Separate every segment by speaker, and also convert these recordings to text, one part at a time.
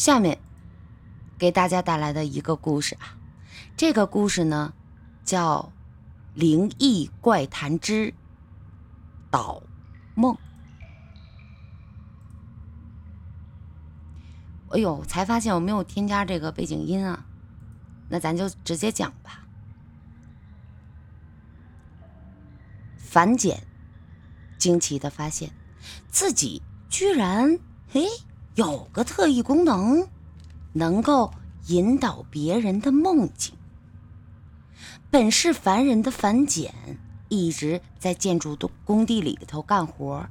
Speaker 1: 下面给大家带来的一个故事啊，这个故事呢叫《灵异怪谈之岛梦》。哎呦，才发现我没有添加这个背景音啊，那咱就直接讲吧。樊简惊奇的发现自己居然，嘿。有个特异功能，能够引导别人的梦境。本是凡人的樊简一直在建筑的工地里头干活，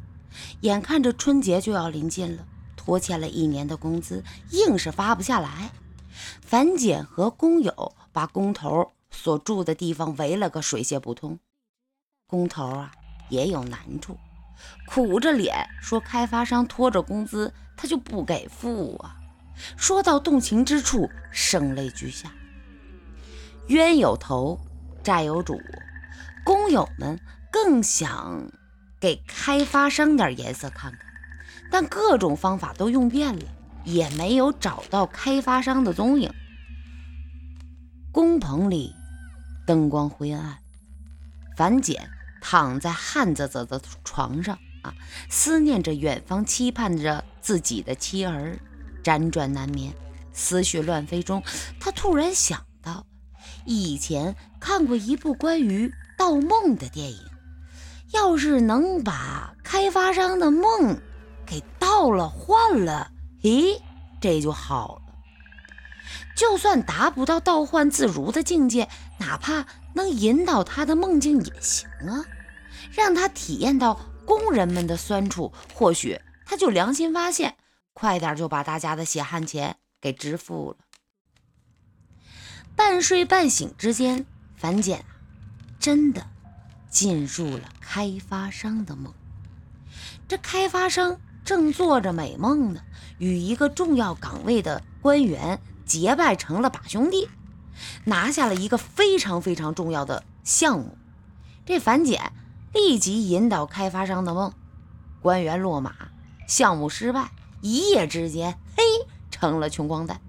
Speaker 1: 眼看着春节就要临近了，拖欠了一年的工资，硬是发不下来。樊简和工友把工头所住的地方围了个水泄不通。工头啊，也有难处。苦着脸说：“开发商拖着工资，他就不给付啊！”说到动情之处，声泪俱下。冤有头，债有主，工友们更想给开发商点颜色看看，但各种方法都用遍了，也没有找到开发商的踪影。工棚里灯光灰暗，樊简。躺在汗滋滋的床上啊，思念着远方，期盼着自己的妻儿，辗转难眠，思绪乱飞中，他突然想到，以前看过一部关于盗梦的电影，要是能把开发商的梦给盗了换了，咦，这就好了。就算达不到盗幻自如的境界，哪怕能引导他的梦境也行啊，让他体验到工人们的酸楚，或许他就良心发现，快点就把大家的血汗钱给支付了。半睡半醒之间，樊简真的进入了开发商的梦。这开发商正做着美梦呢，与一个重要岗位的官员。结拜成了把兄弟，拿下了一个非常非常重要的项目。这樊简立即引导开发商的梦，官员落马，项目失败，一夜之间，嘿，成了穷光蛋。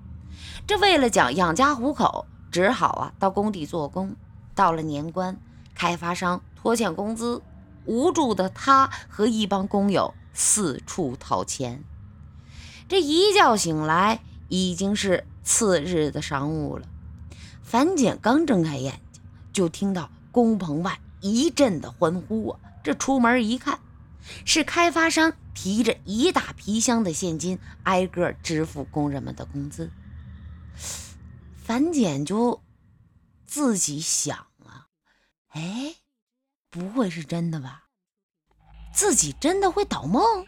Speaker 1: 这为了讲养家糊口，只好啊到工地做工。到了年关，开发商拖欠工资，无助的他和一帮工友四处讨钱。这一觉醒来，已经是。次日的晌午了，樊简刚睁开眼睛，就听到工棚外一阵的欢呼啊！这出门一看，是开发商提着一大皮箱的现金，挨个支付工人们的工资。樊简就自己想啊，哎，不会是真的吧？自己真的会倒梦？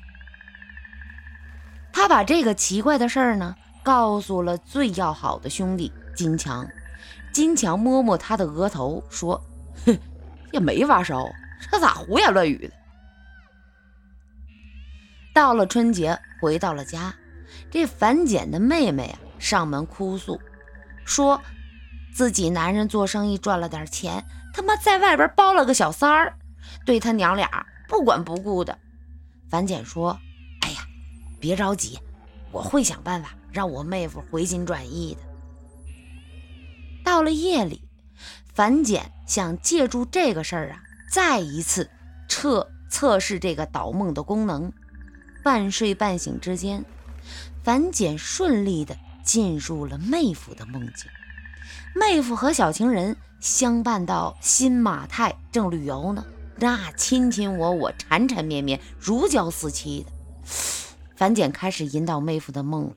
Speaker 1: 他把这个奇怪的事儿呢？告诉了最要好的兄弟金强，金强摸摸他的额头说：“哼，也没发烧，这咋胡言乱语的？”到了春节，回到了家，这樊简的妹妹啊上门哭诉，说自己男人做生意赚了点钱，他妈在外边包了个小三儿，对他娘俩不管不顾的。樊简说：“哎呀，别着急，我会想办法。”让我妹夫回心转意的。到了夜里，樊简想借助这个事儿啊，再一次测测试这个导梦的功能。半睡半醒之间，樊简顺利的进入了妹夫的梦境。妹夫和小情人相伴到新马泰正旅游呢，那亲亲我我，缠缠绵绵，如胶似漆的。樊简开始引导妹夫的梦了。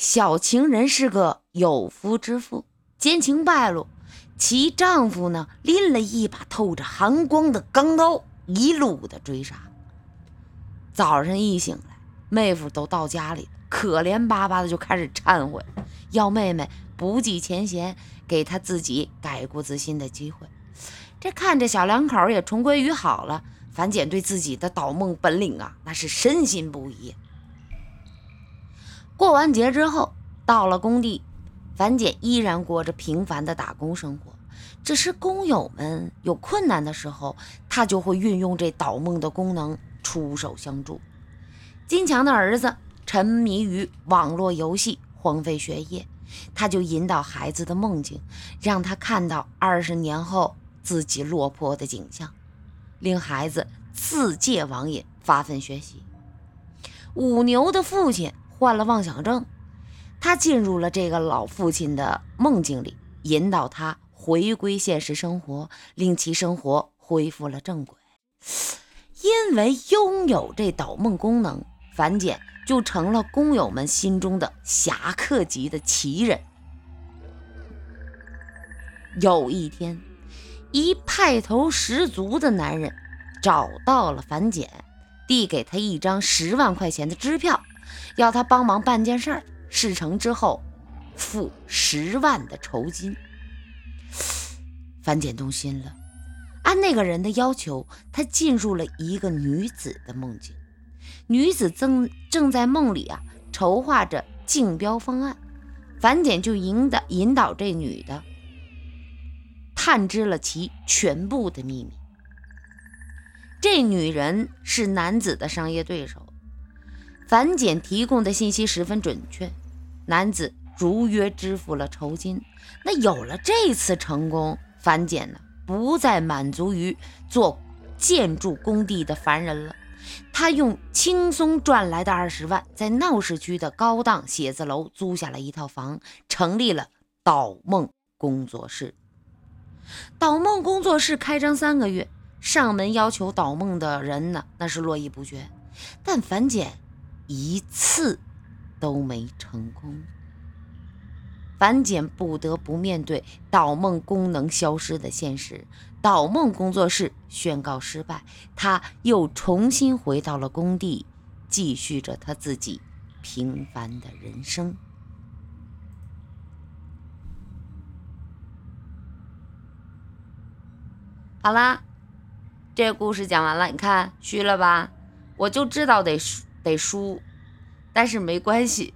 Speaker 1: 小情人是个有夫之妇，奸情败露，其丈夫呢拎了一把透着寒光的钢刀，一路的追杀。早上一醒来，妹夫都到家里，可怜巴巴的就开始忏悔，要妹妹不计前嫌，给他自己改过自新的机会。这看着小两口也重归于好了，樊简对自己的导梦本领啊，那是深信不疑。过完节之后，到了工地，樊姐依然过着平凡的打工生活。只是工友们有困难的时候，她就会运用这导梦的功能出手相助。金强的儿子沉迷于网络游戏，荒废学业。他就引导孩子的梦境，让他看到二十年后自己落魄的景象，令孩子自戒网瘾，发奋学习。五牛的父亲患了妄想症，他进入了这个老父亲的梦境里，引导他回归现实生活，令其生活恢复了正轨。因为拥有这导梦功能，樊简就成了工友们心中的侠客级的奇人。有一天，一派头十足的男人找到了樊简，递给他一张十万块钱的支票，要他帮忙办件事儿，事成之后付十万的酬金。樊简动心了。按那个人的要求，他进入了一个女子的梦境。女子正正在梦里啊，筹划着竞标方案。樊简就引导引导这女的，探知了其全部的秘密。这女人是男子的商业对手。樊简提供的信息十分准确，男子如约支付了酬金。那有了这次成功，樊简呢？不再满足于做建筑工地的凡人了，他用轻松赚来的二十万，在闹市区的高档写字楼租下了一套房，成立了导梦工作室。导梦工作室开张三个月，上门要求导梦的人呢，那是络绎不绝，但樊简一次都没成功。樊简不得不面对导梦功能消失的现实，导梦工作室宣告失败，他又重新回到了工地，继续着他自己平凡的人生。好啦，这故事讲完了，你看虚了吧？我就知道得得输，但是没关系。